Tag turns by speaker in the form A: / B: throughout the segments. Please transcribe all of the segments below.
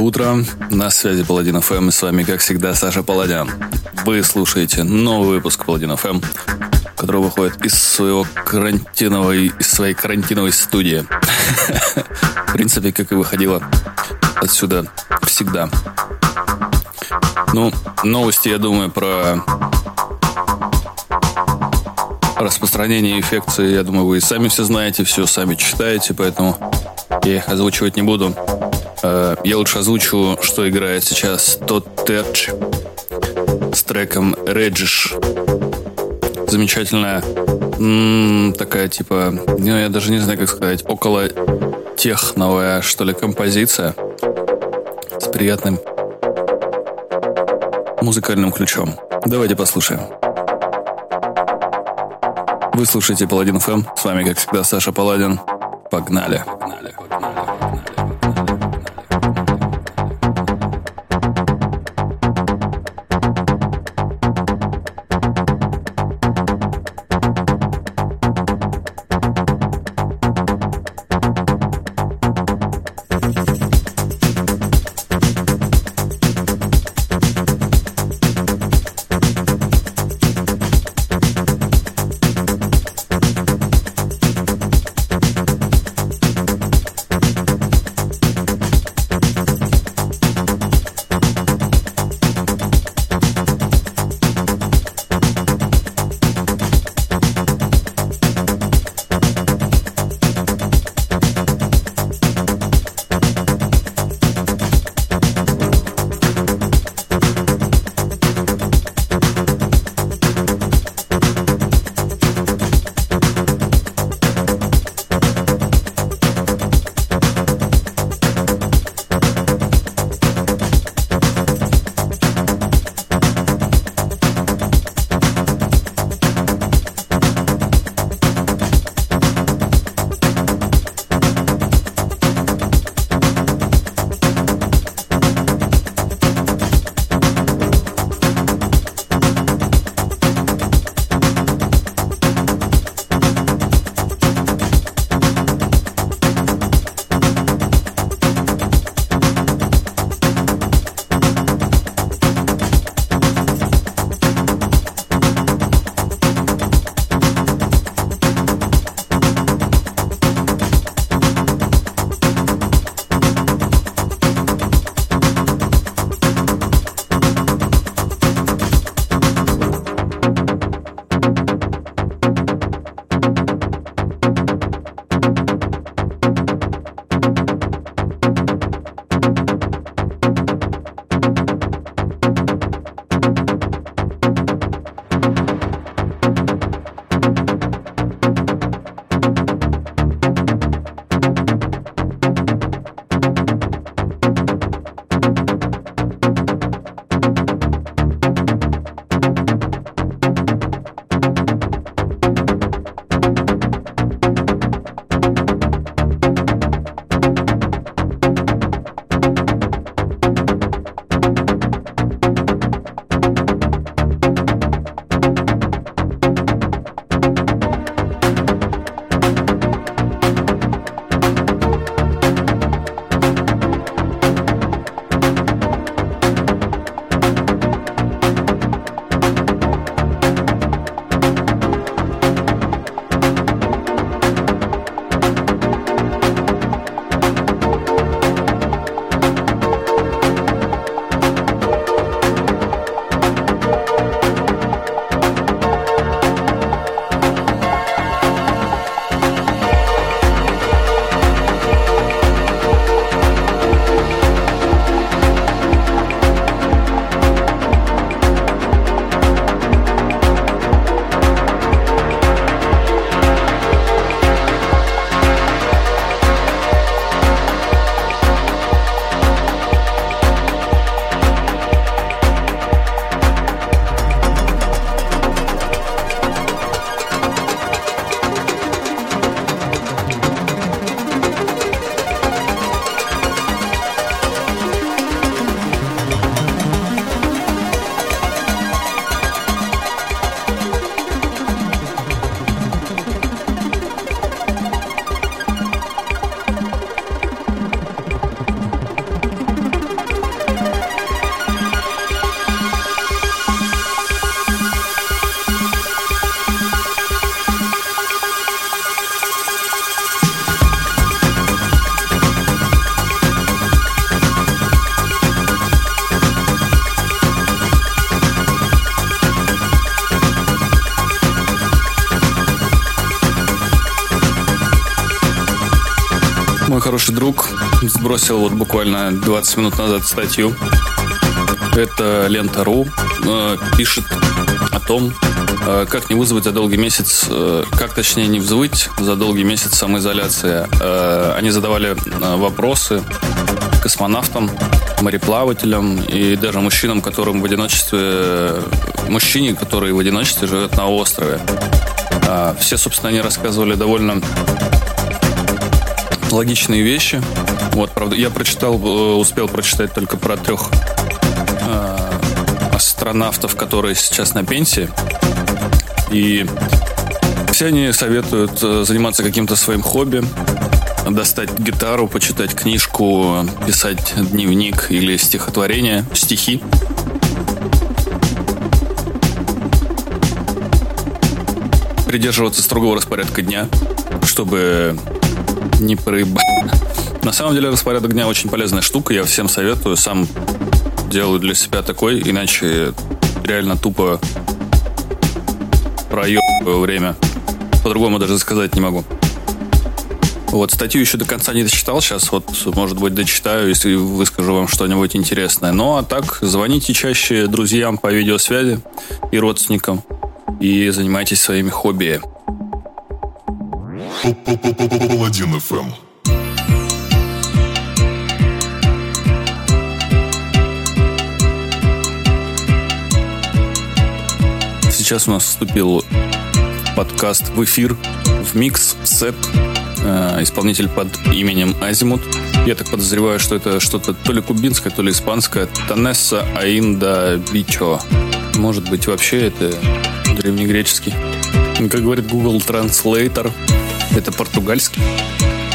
A: доброе утро. На связи Паладин ФМ и с вами, как всегда, Саша Паладян. Вы слушаете новый выпуск Паладин ФМ, который выходит из своего карантиновой, из своей карантиновой студии. В принципе, как и выходила отсюда всегда. Ну, новости, я думаю, про распространение инфекции, я думаю, вы и сами все знаете, все сами читаете, поэтому я их озвучивать не буду. Э, я лучше озвучу, что играет сейчас тот Терч с треком Реджиш. Замечательная такая типа, ну я даже не знаю, как сказать, около техновая, что ли, композиция с приятным музыкальным ключом. Давайте послушаем. Вы слушаете Паладин ФМ. С вами, как всегда, Саша Паладин. Погнали. Погнали. Сбросил вот буквально 20 минут назад статью. Это Лента.ру э, пишет о том, э, как не вызвать за долгий месяц, э, как точнее не взвыть за долгий месяц самоизоляции. Э, они задавали э, вопросы космонавтам, мореплавателям и даже мужчинам, которым в одиночестве, мужчине, который в одиночестве живет на острове. Э, все, собственно, они рассказывали довольно логичные вещи. Вот, правда, я прочитал, э, успел прочитать только про трех э, астронавтов, которые сейчас на пенсии. И все они советуют э, заниматься каким-то своим хобби, достать гитару, почитать книжку, писать дневник или стихотворение, стихи. Придерживаться строгого распорядка дня, чтобы не проебать. На самом деле распорядок дня очень полезная штука, я всем советую, сам делаю для себя такой, иначе реально тупо проебываю время. По-другому даже сказать не могу. Вот, статью еще до конца не дочитал, сейчас вот, может быть, дочитаю, если выскажу вам что-нибудь интересное. Ну, а так, звоните чаще друзьям по видеосвязи и родственникам, и занимайтесь своими хобби. Паладин ФМ. Сейчас у нас вступил подкаст в эфир, в микс, сет, э, исполнитель под именем Азимут. Я так подозреваю, что это что-то то ли кубинское, то ли испанское. Танесса Аинда Бичо. Может быть, вообще это древнегреческий. Как говорит Google Translator, это португальский.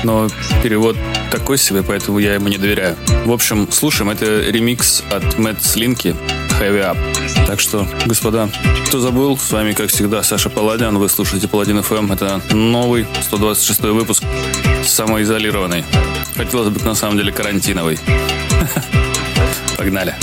A: Но перевод такой себе, поэтому я ему не доверяю. В общем, слушаем. Это ремикс от Мэтт Слинки Heavy Up. Так что, господа, кто забыл, с вами, как всегда, Саша Паладян. Вы слушаете Паладин FM. Это новый 126 выпуск, самоизолированный. Хотелось бы, на самом деле, карантиновый. Погнали.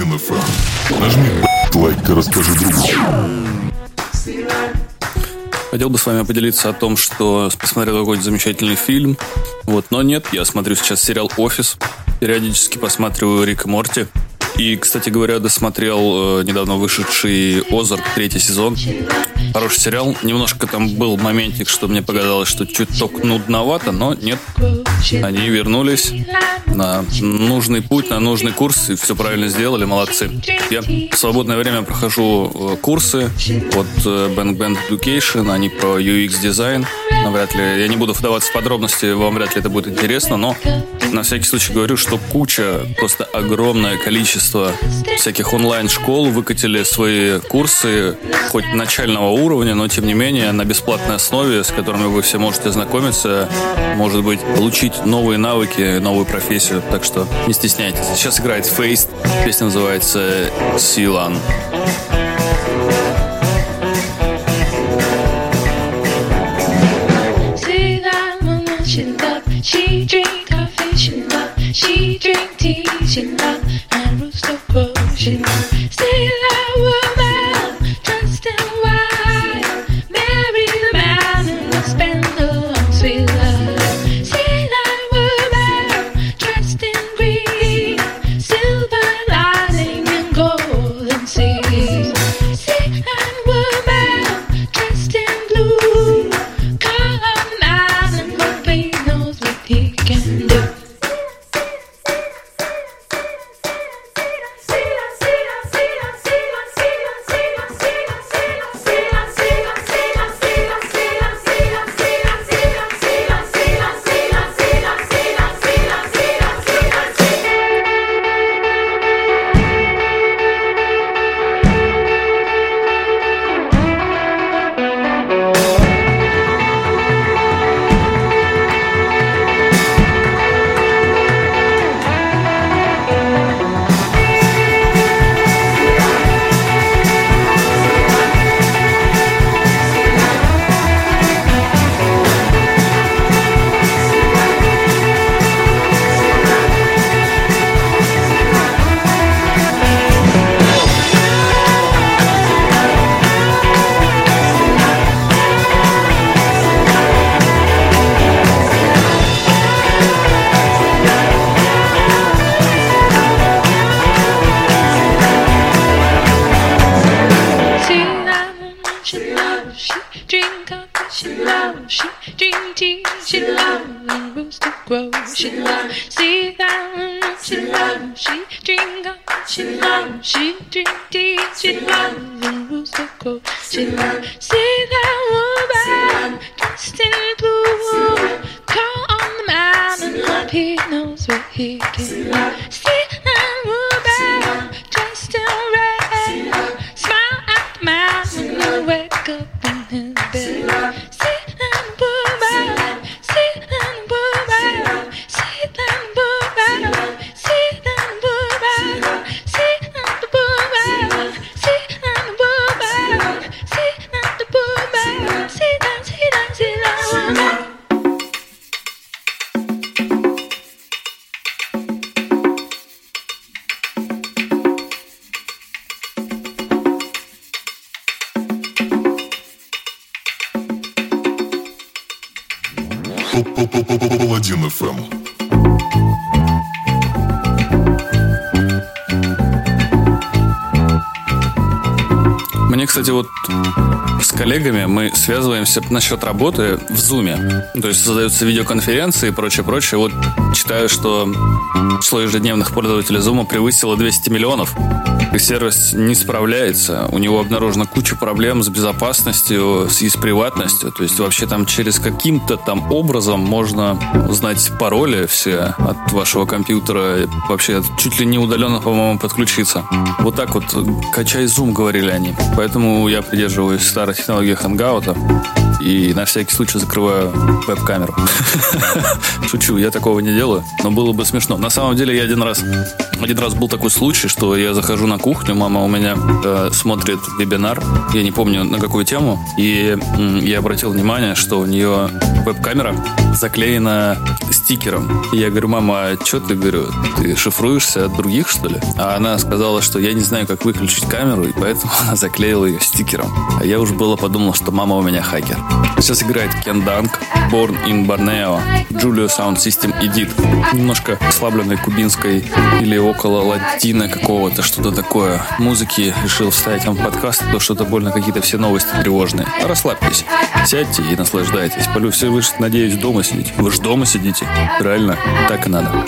B: Паладин ФМ. Нажми лайк и расскажи другу.
A: Хотел бы с вами поделиться о том, что посмотрел какой-то замечательный фильм. Вот, но нет, я смотрю сейчас сериал «Офис». Периодически посматриваю Рик и Морти. И, кстати говоря, досмотрел э, недавно вышедший «Озарк» третий сезон. Хороший сериал. Немножко там был моментик, что мне показалось, что чуток нудновато, но нет. Они вернулись на нужный путь, на нужный курс, и все правильно сделали, молодцы. Я в свободное время прохожу э, курсы от э, Bang Bang Education, они про UX дизайн. Навряд ли, я не буду вдаваться в подробности, вам вряд ли это будет интересно, но на всякий случай говорю, что куча, просто огромное количество всяких онлайн-школ выкатили свои курсы, хоть начального уровня, но тем не менее на бесплатной основе, с которыми вы все можете знакомиться, может быть, получить новые навыки, новую профессию. Так что не стесняйтесь. Сейчас играет Face, песня называется Силан. She 奇迹 коллегами мы связываемся насчет работы в Zoom. То есть создаются видеоконференции и прочее, прочее. Вот читаю, что число ежедневных пользователей Zoom превысило 200 миллионов. Сервис не справляется. У него обнаружена куча проблем с безопасностью и с приватностью. То есть вообще там через каким-то там образом можно узнать пароли все от вашего компьютера. Вообще чуть ли не удаленно, по-моему, подключиться. Вот так вот качай Zoom, говорили они. Поэтому я придерживаюсь старой технологии хангаута и на всякий случай закрываю веб-камеру. Шучу, я такого не делаю, но было бы смешно. На самом деле я один раз, один раз был такой случай, что я захожу на кухню, мама у меня э, смотрит вебинар, я не помню на какую тему, и э, я обратил внимание, что у нее
B: веб-камера заклеена стикером. Я говорю, мама, а что ты, говорю, ты шифруешься от других, что ли? А она сказала, что я не знаю, как выключить камеру, и поэтому она заклеила ее стикером. А я уже было подумал, что мама у меня хакер. Сейчас играет Кен Данк, Born in Borneo, Julio Sound System Edit. Немножко ослабленной кубинской или около латина какого-то, что-то такое. Музыки решил вставить вам подкаст, то что-то больно какие-то все новости тревожные. Расслабьтесь, сядьте и наслаждайтесь. Полю все вы, надеюсь, дома сидите. Вы же дома сидите. Правильно? Так и надо.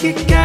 C: que out.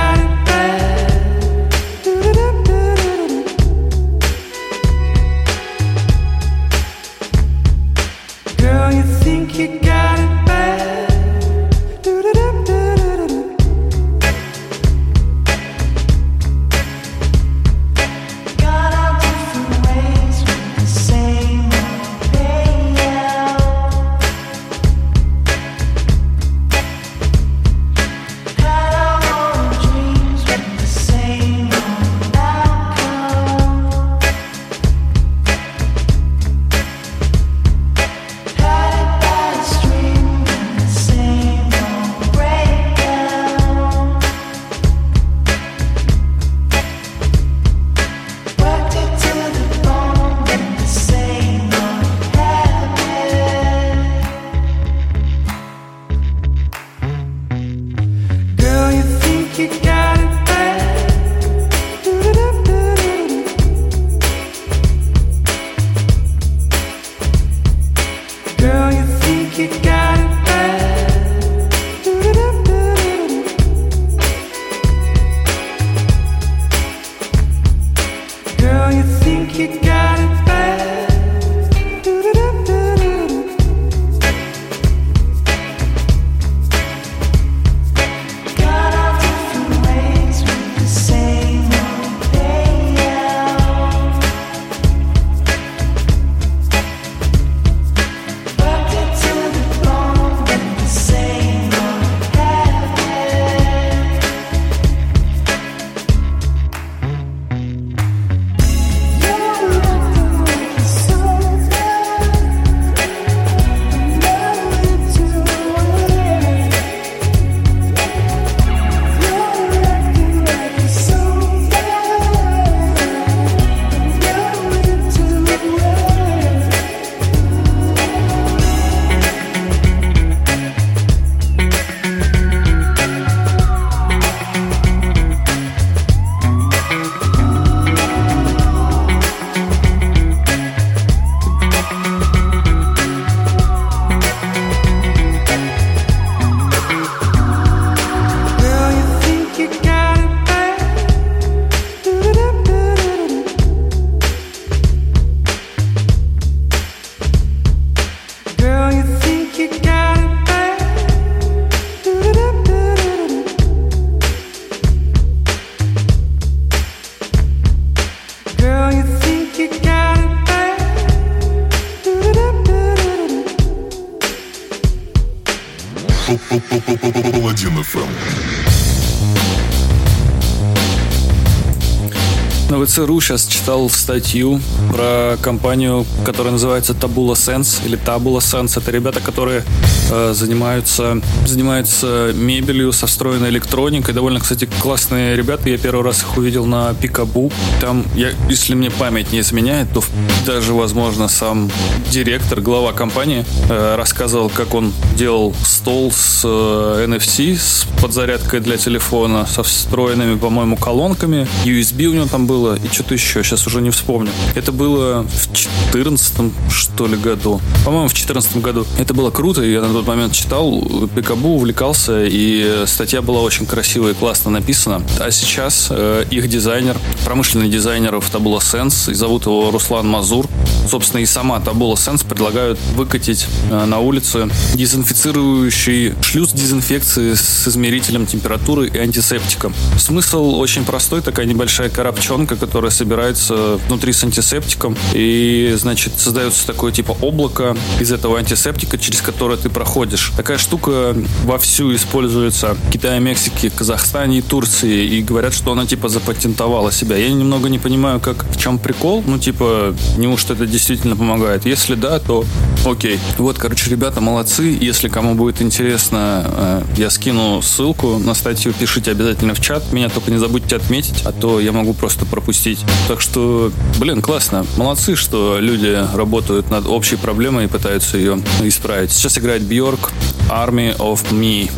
A: ЦРУ сейчас читал статью про компанию, которая называется Tabula Sense или Tabula Sense. Это ребята, которые э, занимаются, занимаются мебелью со встроенной электроникой. Довольно, кстати, классные ребята. Я первый раз их увидел на Пикабу. Там, я, если мне память не изменяет, то даже, возможно, сам директор, глава компании э, рассказывал, как он делал стол с э, NFC, с подзарядкой для телефона, со встроенными, по-моему, колонками. USB у него там было и что-то еще, сейчас уже не вспомню. Это было в 14 что ли, году. По-моему, в 14 году. Это было круто, я на тот момент читал, Пикабу увлекался, и статья была очень красивая и классно написана. А сейчас э, их дизайнер, промышленный дизайнер в Tabula Sense, и зовут его Руслан Мазур. Собственно, и сама Tabula Sense предлагают выкатить э, на улице дезинфицирующий шлюз дезинфекции с измерителем температуры и антисептиком. Смысл очень простой, такая небольшая коробчонка, которая собирается внутри с антисептиком. И, значит, создается такое типа облако из этого антисептика, через которое ты проходишь. Такая штука вовсю используется в Китае, Мексике, Казахстане и Турции. И говорят, что она типа запатентовала себя. Я немного не понимаю, как в чем прикол. Ну, типа, неужто это действительно помогает? Если да, то окей. Вот, короче, ребята молодцы. Если кому будет интересно, э, я скину ссылку на статью. Пишите обязательно в чат. Меня только не забудьте отметить, а то я могу просто пропустить запустить. Так что, блин, классно. Молодцы, что люди работают над общей проблемой и пытаются ее исправить. Сейчас играет Бьорк Army of Me.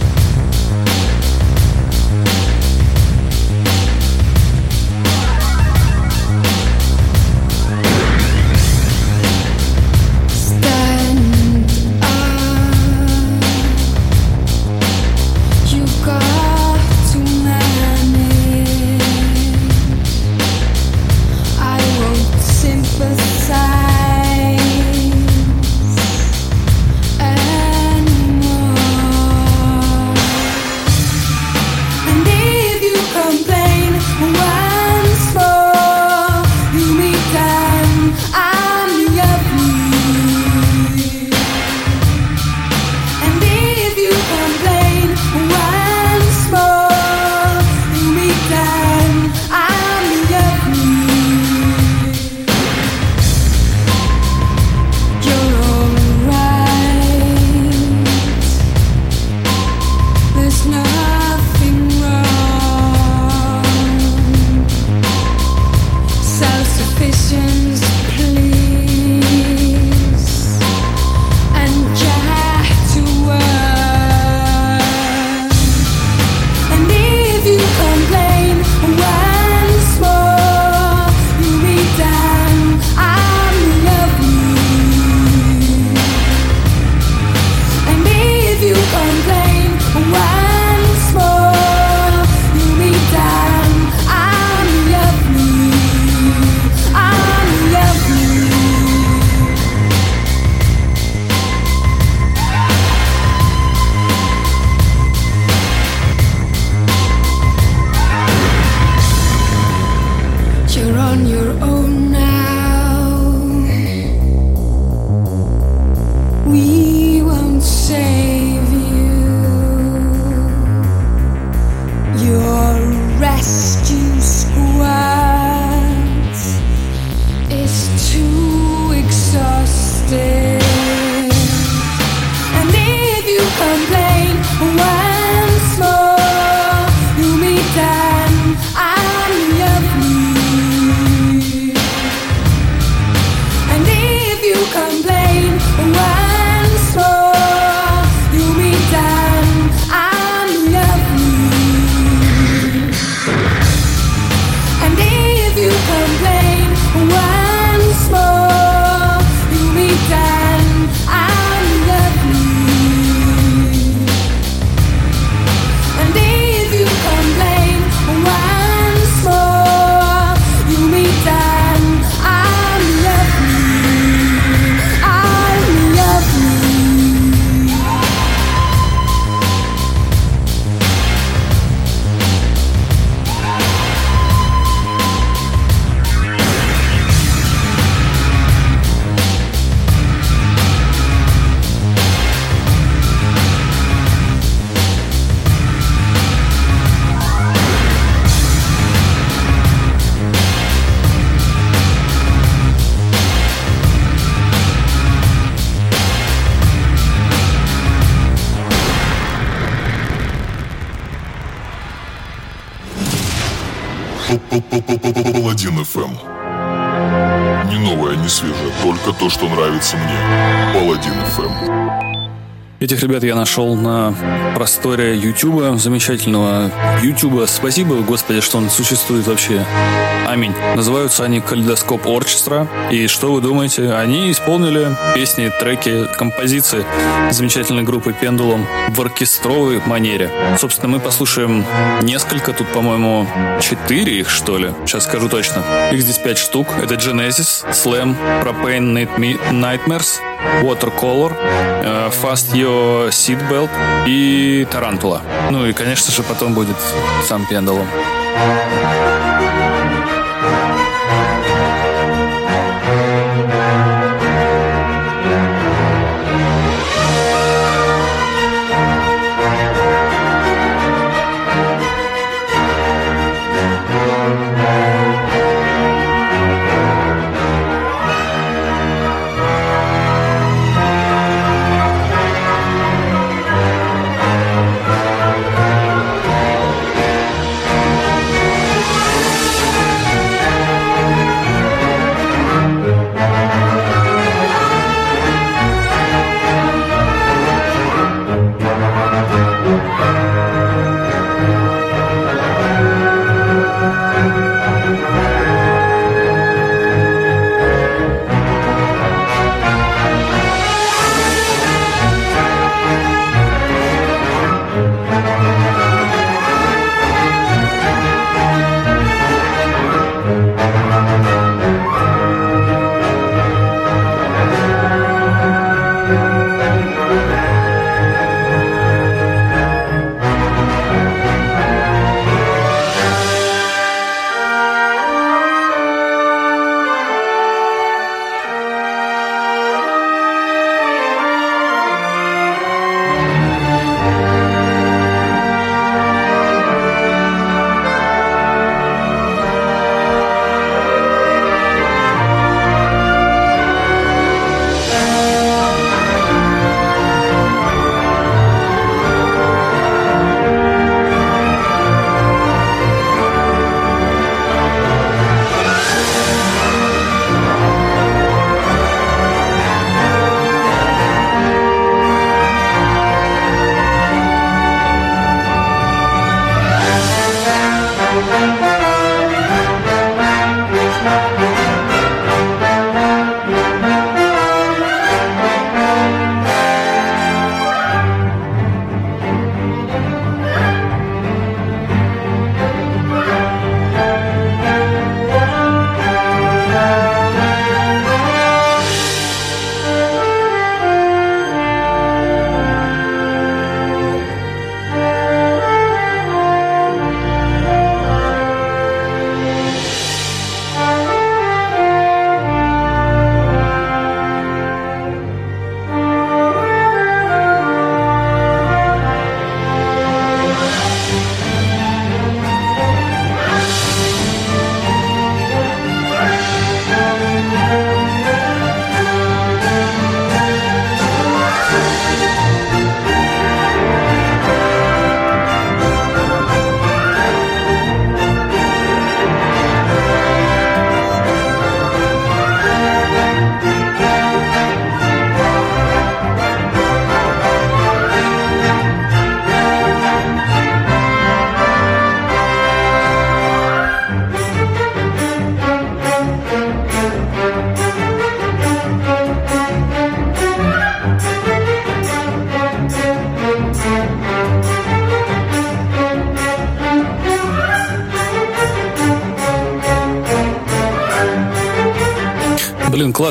B: ФМ. Не новое, не свежее, только то, что нравится мне. Паладин ФМ.
A: Этих ребят я нашел на просторе Ютуба, замечательного Ютуба. Спасибо, Господи, что он существует вообще. Аминь. Называются они Калейдоскоп Орчестра. И что вы думаете? Они исполнили песни, треки, композиции замечательной группы Пендулум в оркестровой манере. Собственно, мы послушаем несколько, тут, по-моему, четыре их, что ли. Сейчас скажу точно. Их здесь пять штук. Это Genesis, Slam, Propane Nightmares, Watercolor, э, Fast Your Seatbelt и Тарантула. Ну и, конечно же, потом будет сам Пендулум.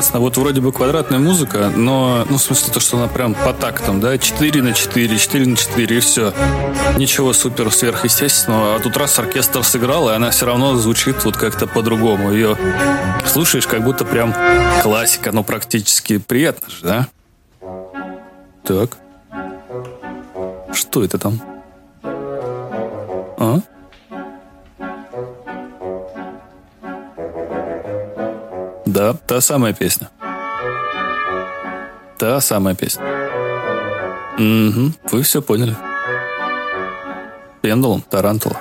A: Классно. Вот вроде бы квадратная музыка, но, ну, в смысле, то, что она прям по тактам, да, 4 на 4, 4 на 4, и все. Ничего супер сверхъестественного. А тут раз оркестр сыграл, и она все равно звучит вот как-то по-другому. Ее слушаешь, как будто прям классика, но практически приятно же, да? Так. Что это там? А? Да, та самая песня. Та самая песня. Угу, вы все поняли. Пендулум, Тарантула.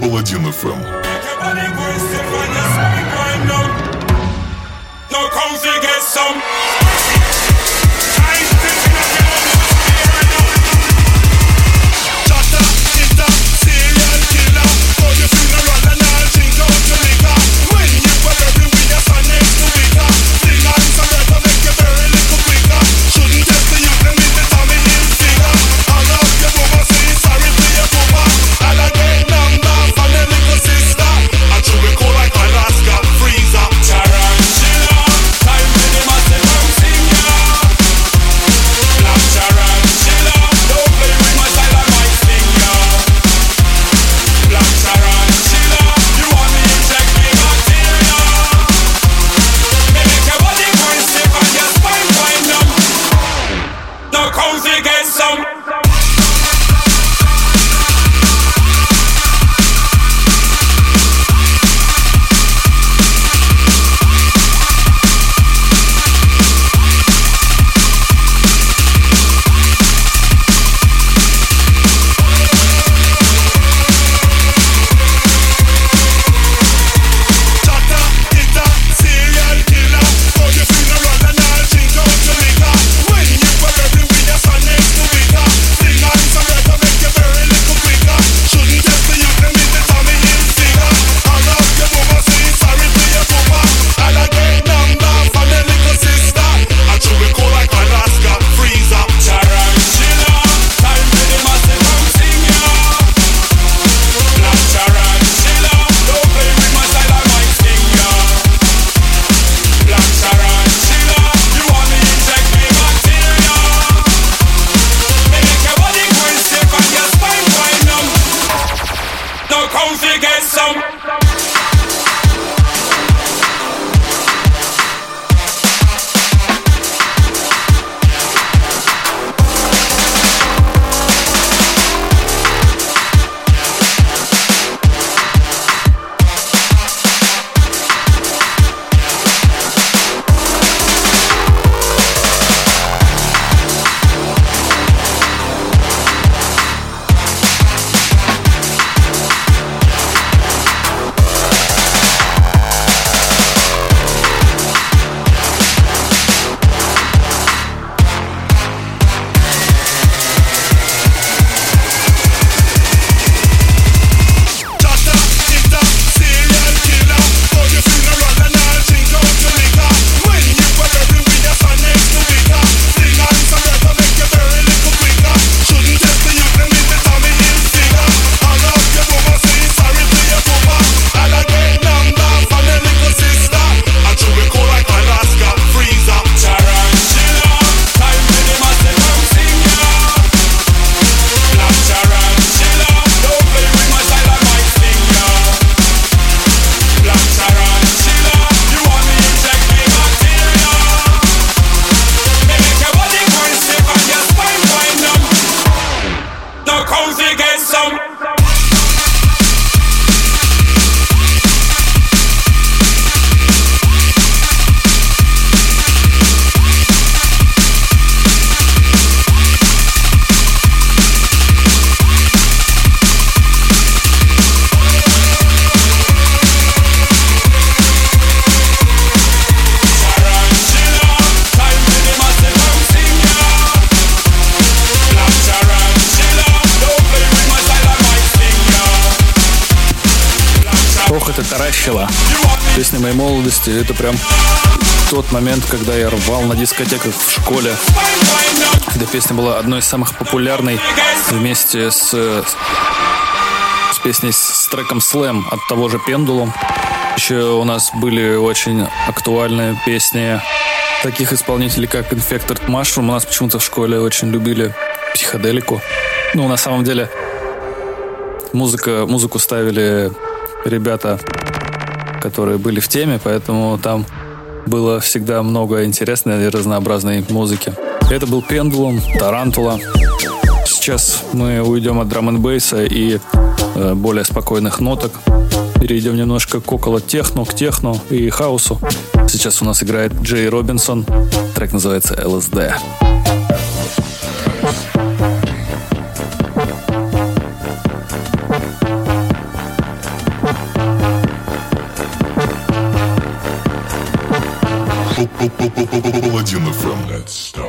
D: Паладин ФМ.
A: Момент, когда я рвал на дискотеках в школе. Эта песня была одной из самых популярной вместе с, с песней с треком Slam от того же Пендулум. Еще у нас были очень актуальные песни таких исполнителей, как Infected Mushroom. У нас почему-то в школе очень любили психоделику. Ну, на самом деле, музыка, музыку ставили ребята, которые были в теме, поэтому там было всегда много интересной и разнообразной музыки. Это был Pendulum, Tarantula. Сейчас мы уйдем от drum n и э, более спокойных ноток. Перейдем немножко к около техно, к техно и хаосу. Сейчас у нас играет Jay Robinson. Трек называется LSD.
B: Паладин FM.
E: Let's start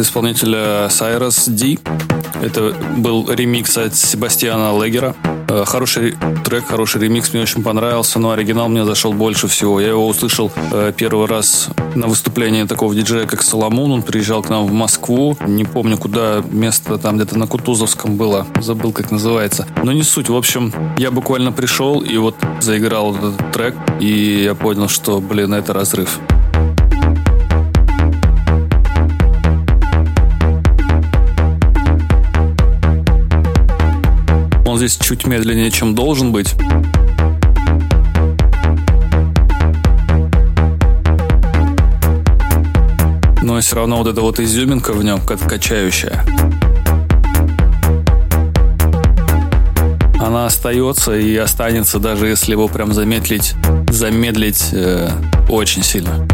A: От исполнителя Cyrus D. Это был ремикс от Себастьяна Легера. Э, Хороший трек, хороший ремикс, мне очень понравился, но оригинал мне зашел больше всего. Я его услышал э, первый раз на выступлении такого диджея, как Соломон. Он приезжал к нам в Москву. Не помню, куда место там где-то на Кутузовском было. Забыл, как называется. Но не суть. В общем, я буквально пришел и вот заиграл этот трек. И я понял, что, блин, это разрыв. Здесь чуть медленнее, чем должен быть. Но все равно вот эта вот изюминка в нем, как качающая. Она остается и останется, даже если его прям замедлить, замедлить э, очень сильно.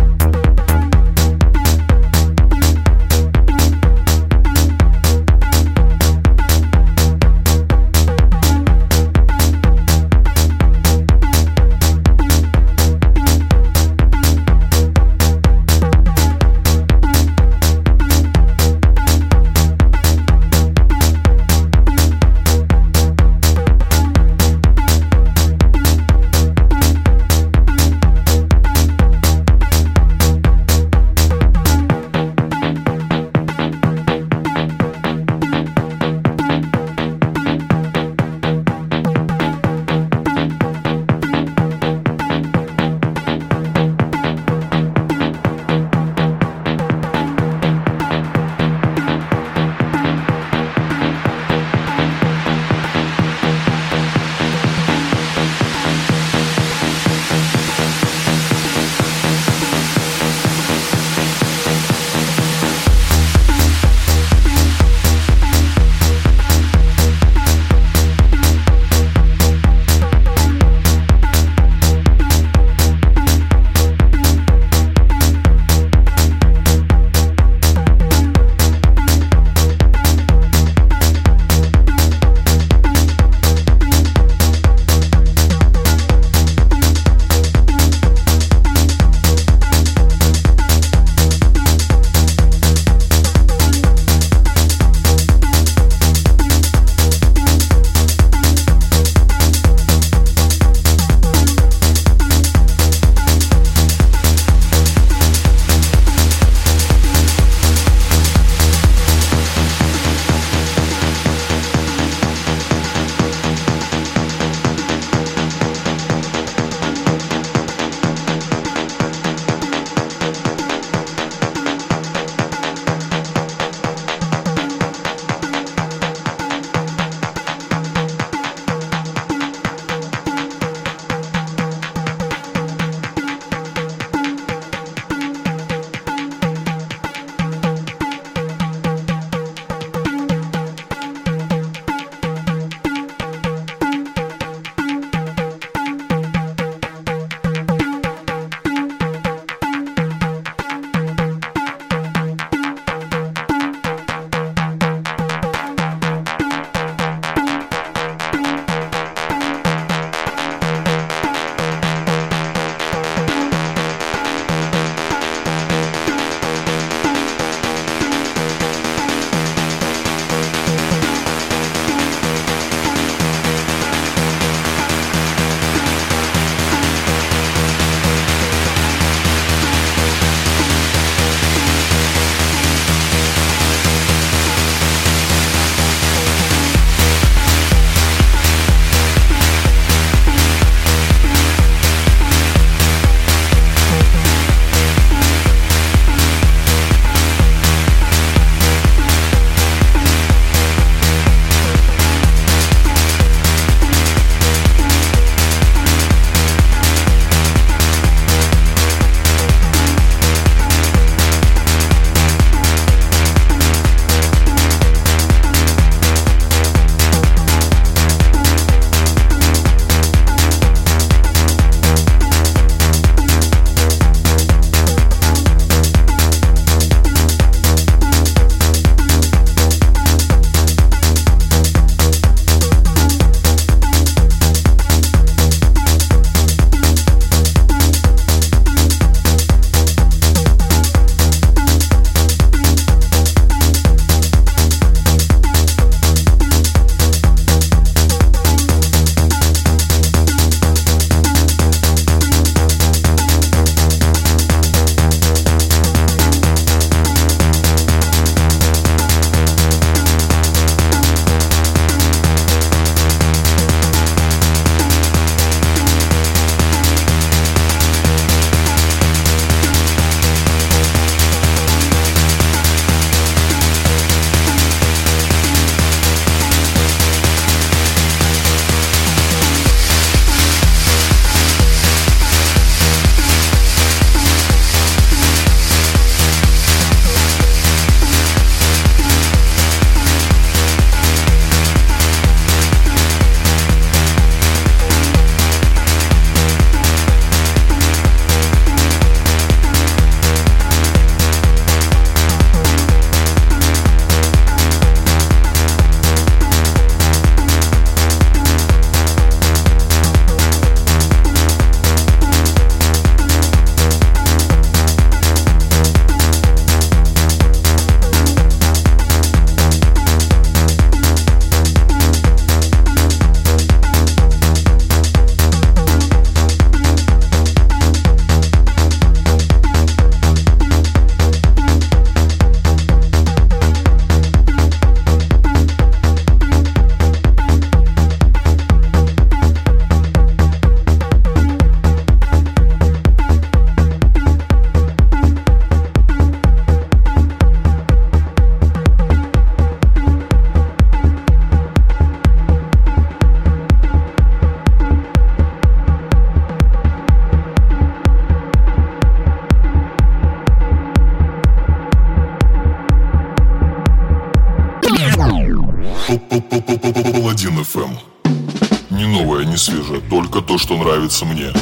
B: Нравится мне.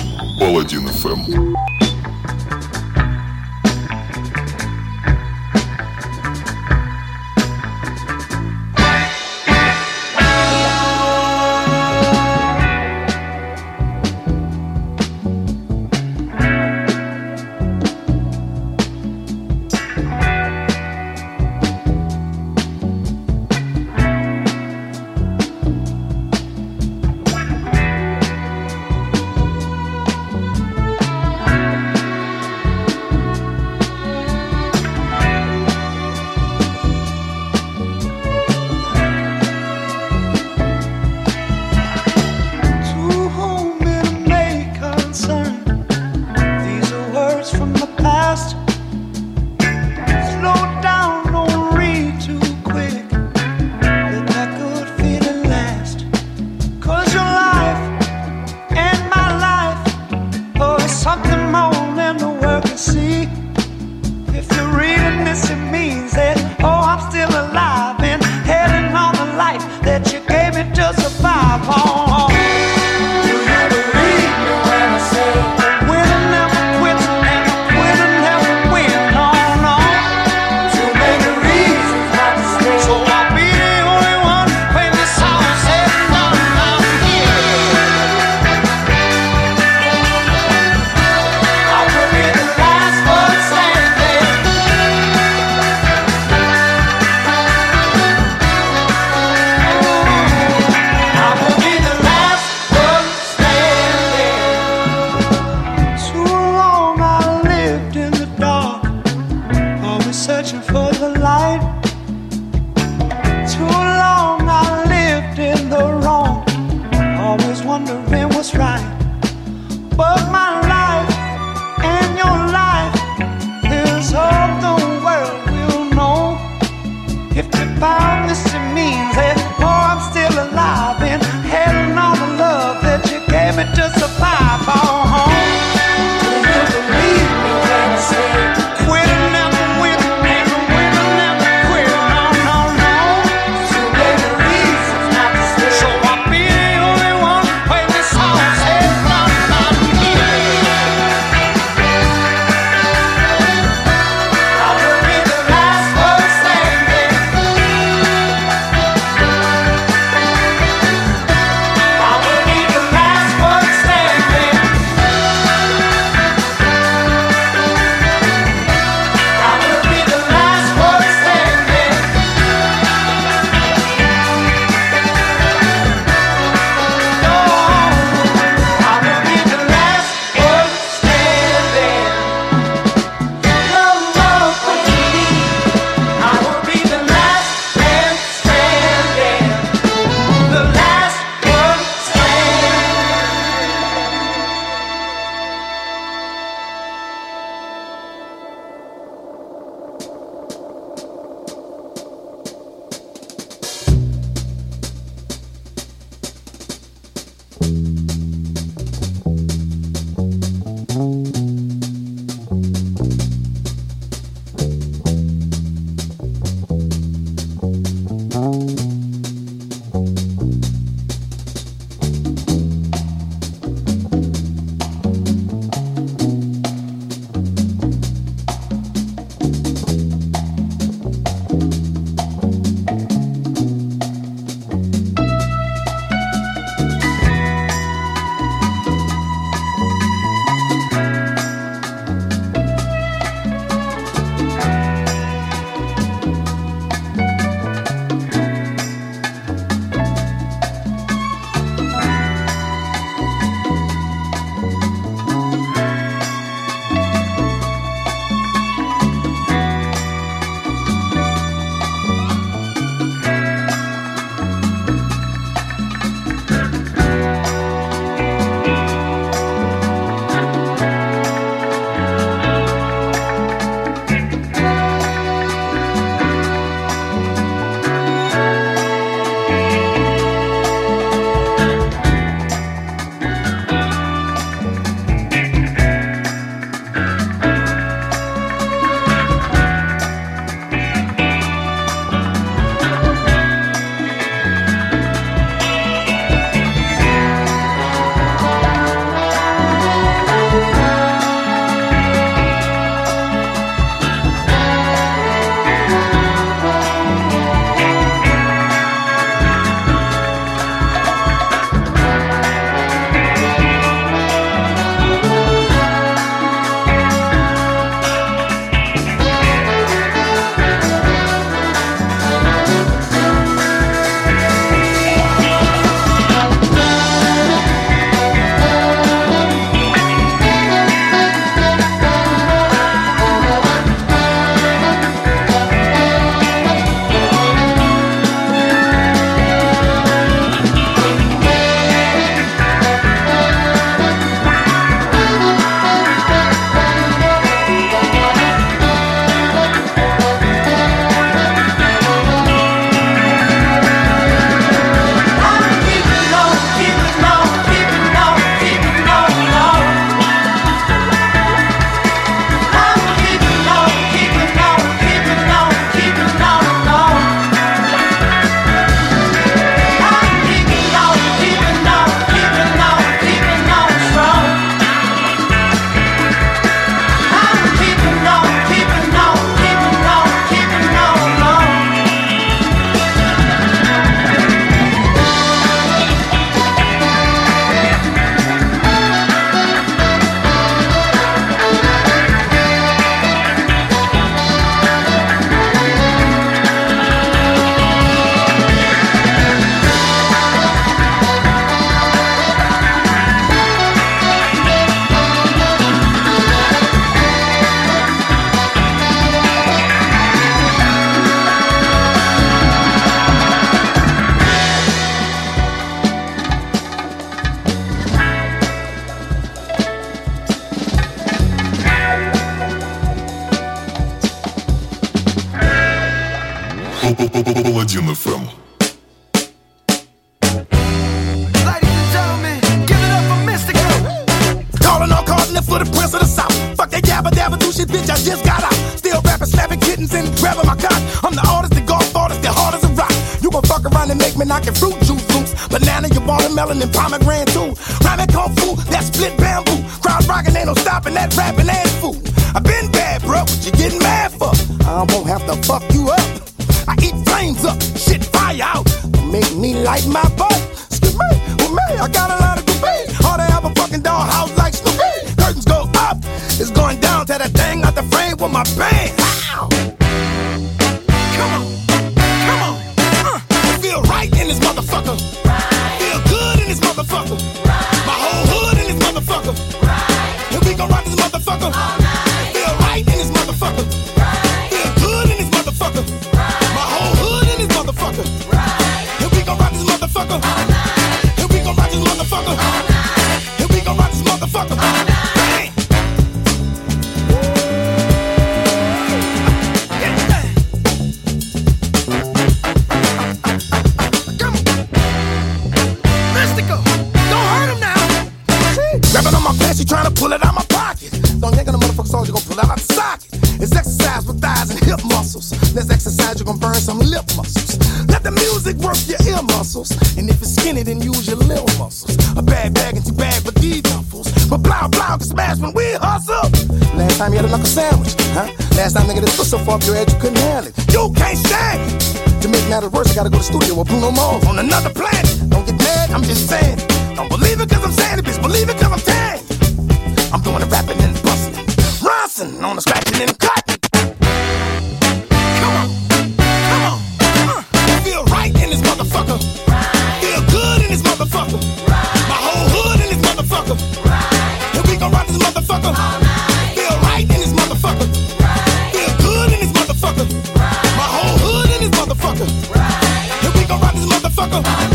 F: Go!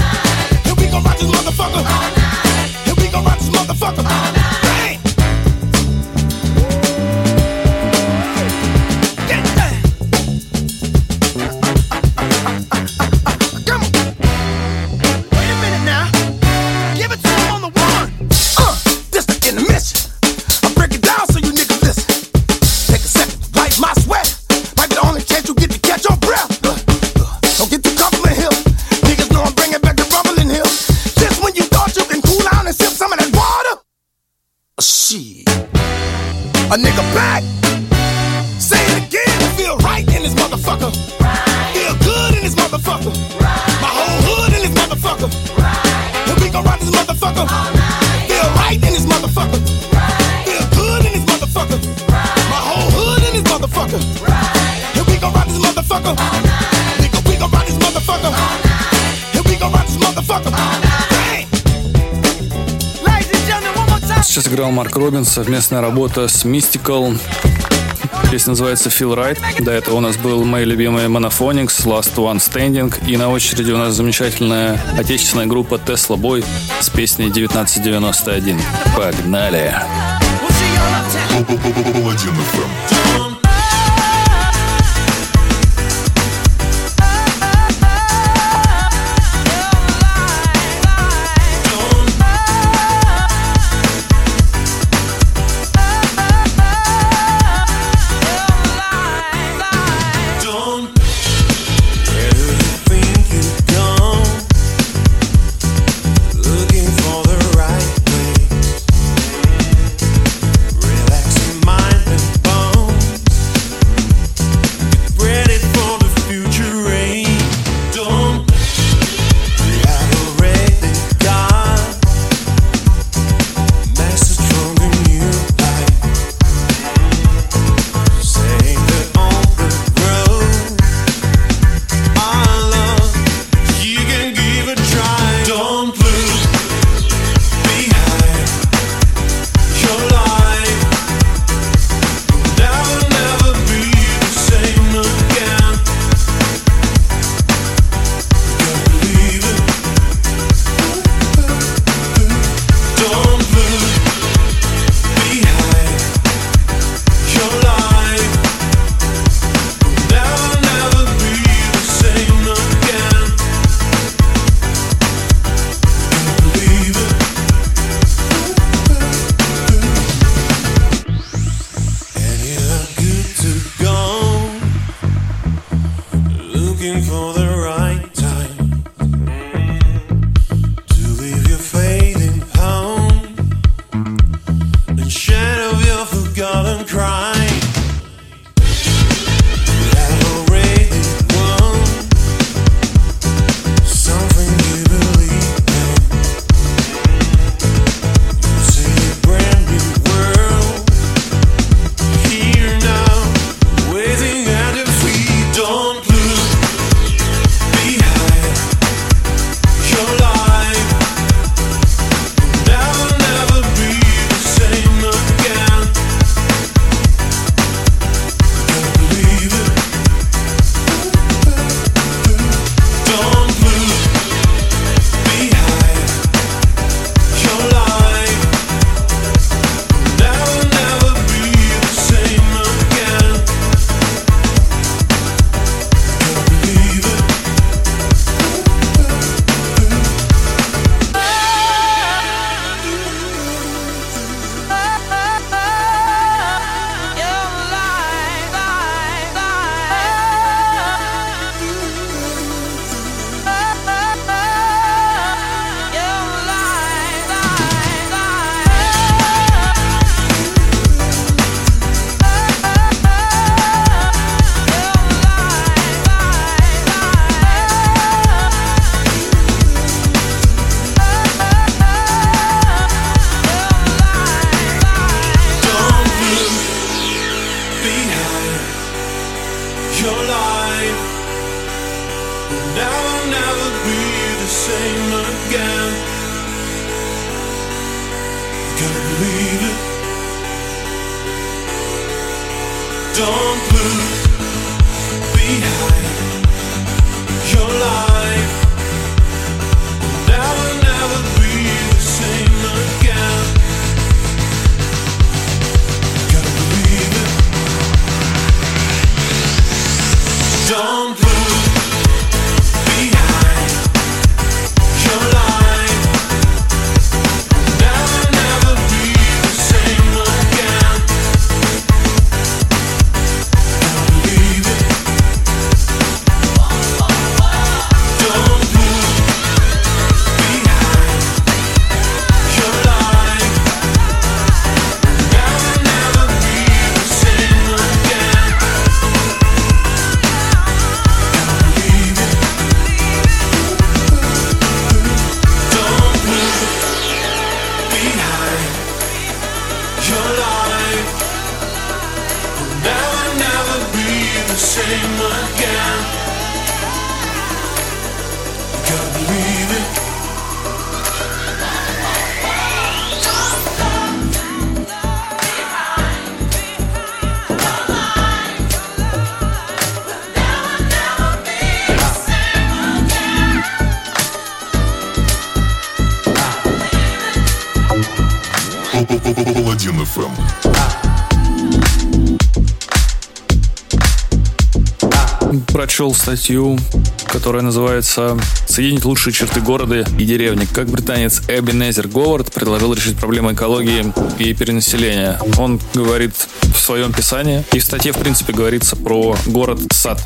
A: играл Марк Робинс, совместная работа с Mystical. Песня называется Feel Right. До этого у нас был мои любимые Monophonics, Last One Standing. И на очереди у нас замечательная отечественная группа Tesla Boy с песней 1991. Погнали!
B: Погнали!
A: Прочел статью, которая называется «Соединить лучшие черты города и деревни. Как британец Эбенезер Говард предложил решить проблемы экологии и перенаселения». Он говорит в своем писании, и в статье, в принципе, говорится про город-сад.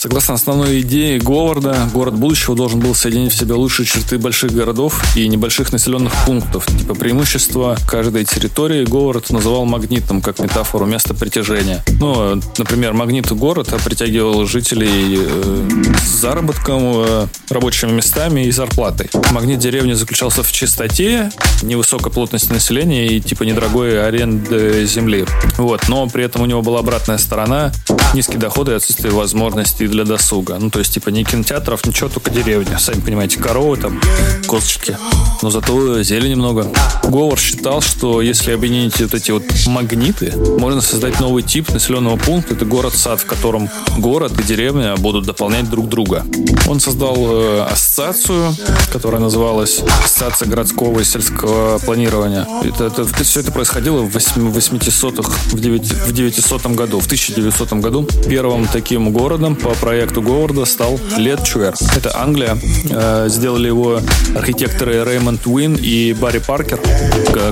A: Согласно основной идее Говарда, город будущего должен был соединить в себе лучшие черты больших городов и небольших населенных пунктов. Типа преимущества каждой территории Говард называл магнитом, как метафору места притяжения. Ну, например, магнит города притягивал жителей э, с заработком, э, рабочими местами и зарплатой. Магнит деревни заключался в чистоте, невысокой плотности населения и типа недорогой аренды земли. Вот. Но при этом у него была обратная сторона, низкие доходы и отсутствие возможностей для досуга. Ну, то есть, типа, ни кинотеатров, ничего, только деревня. Сами понимаете, коровы там, косточки. Но зато зелени много. Говор считал, что если объединить вот эти вот магниты, можно создать новый тип населенного пункта. Это город-сад, в котором город и деревня будут дополнять друг друга. Он создал э, ассоциацию, которая называлась Ассоциация городского и сельского планирования. Это, это- все это происходило в 800-х, в 9 в 900 году, в 1900 году. Первым таким городом по проекту Говарда стал Летчуэр. Это Англия. Э, Сделали его архитекторы Реймонд Уин и Барри Паркер,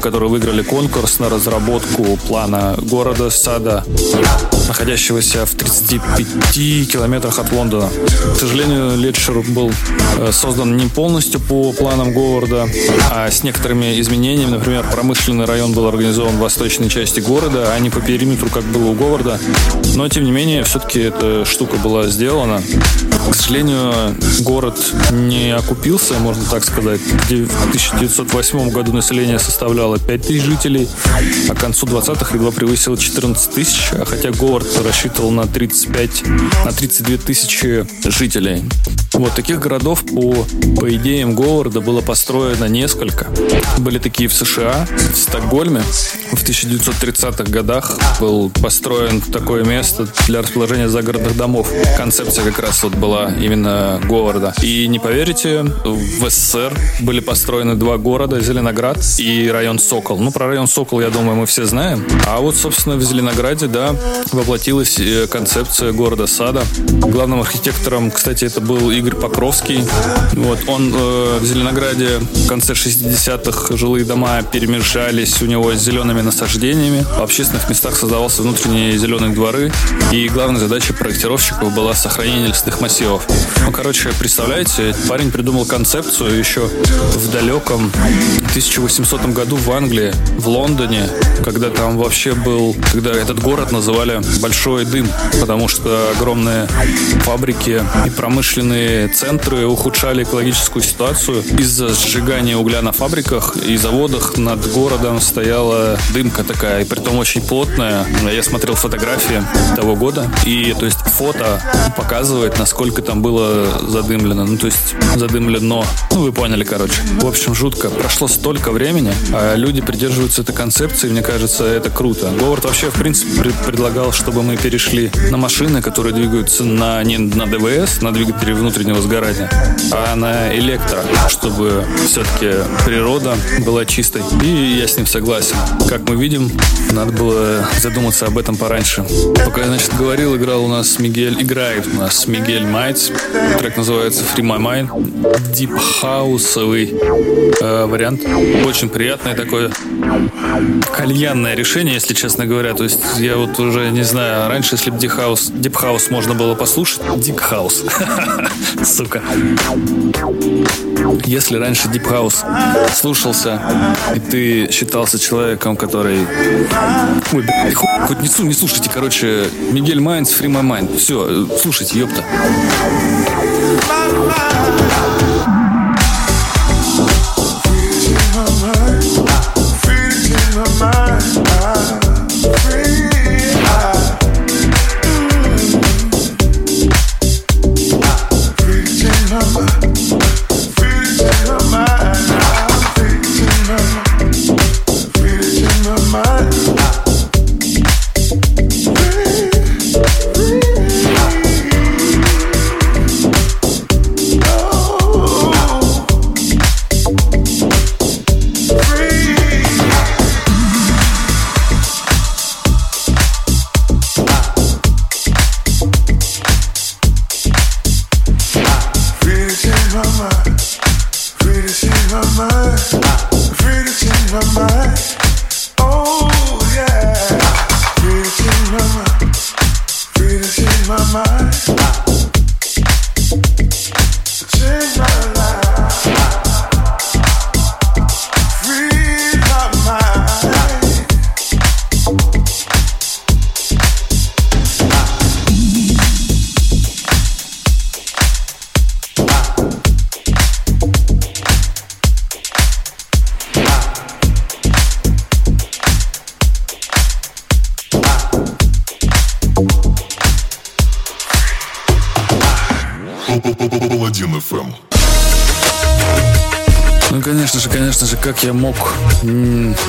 A: которые выиграли конкурс на разработку плана города-сада, находящегося в 35 километрах от Лондона. К сожалению, Летчуэр был э, создан не полностью по планам Говарда, а с некоторыми изменениями. Например, промышленный район был организован в восточной части города, а не по периметру, как было у Говарда. Но, тем не менее, все-таки эта штука была сделана. К сожалению, город не окупился, можно так сказать. В 1908 году население составляло 5 тысяч жителей, а к концу 20-х едва превысило 14 тысяч, а хотя Говард рассчитывал на 35, на 32 тысячи жителей. Вот таких городов по, по идеям Говарда было построено несколько. Были такие в США, в Стокгольме. В 1930-х годах был построен такое место для расположения загородных домов. Концепция как раз вот была именно Говарда. И не поверите, в СССР были построены два города, Зеленоград и район Сокол. Ну, про район Сокол, я думаю, мы все знаем. А вот, собственно, в Зеленограде, да, воплотилась э, концепция города-сада. Главным архитектором, кстати, это был Игорь Покровский. Вот, он э, в Зеленограде в конце 60-х жилые дома перемешались у него с зелеными насаждениями. В общественных местах создавался внутренние зеленые дворы. И главной задачей проектировщиков была сохранение лесных массивов. Ну, короче, представляете, парень придумал концепцию еще в далеком 1800 году в Англии, в Лондоне, когда там вообще был, когда этот город называли Большой дым, потому что огромные фабрики и промышленные центры ухудшали экологическую ситуацию. Из-за сжигания угля на фабриках и заводах над городом стояла дымка такая, и притом очень плотная. Я смотрел фотографии того года, и то есть фото показывает, насколько там было задымлено. Ну, то есть задымлено. Ну, вы поняли, короче. В общем, жутко. Прошло столько времени, а люди придерживаются этой концепции, мне кажется, это круто. Говард вообще, в принципе, пред- предлагал, чтобы мы перешли на машины, которые двигаются на, не на ДВС, на двигатели внутреннего сгорания, а на электро, чтобы все-таки природа была чистой. И я с ним согласен. Как мы видим, надо было задуматься об этом пораньше. Пока я, значит, говорил, играл у нас Мигель, играет у нас Мигель Майтс. Трек называется Free My Mind. Дипхаусовый э, вариант. Очень приятное такое кальянное решение, если честно говоря. То есть я вот уже не знаю, раньше, если бы Deep House, Deep House можно было послушать, Deep House, сука. Если раньше Deep House слушался, и ты считался человеком, который... Ой, хуй, хоть не, не слушайте, короче, Мигель Майнс, Free My Mind. Все, слушайте, ёпта.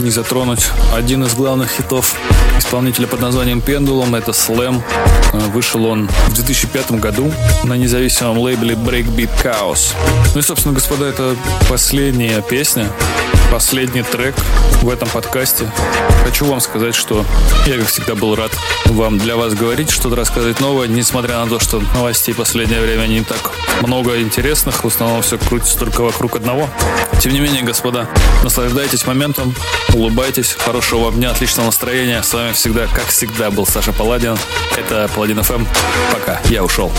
A: Не затронуть один из главных хитов исполнителя под названием Pendulum, это Slam. Э, Вышел он в 2005 году на независимом лейбле Breakbeat Chaos. Ну и, собственно, господа, это последняя песня, последний трек в этом подкасте. Хочу вам сказать, что я, как всегда, был рад вам для вас говорить, что-то рассказывать новое, несмотря на то, что новостей в последнее время не так много интересных, в основном все крутится только вокруг одного. Тем не менее, господа, наслаждайтесь моментом, улыбайтесь, хорошего вам дня, отличного настроения. С вами всегда, как всегда, был Саша Паладин. Это Паладин ФМ. Пока, я ушел.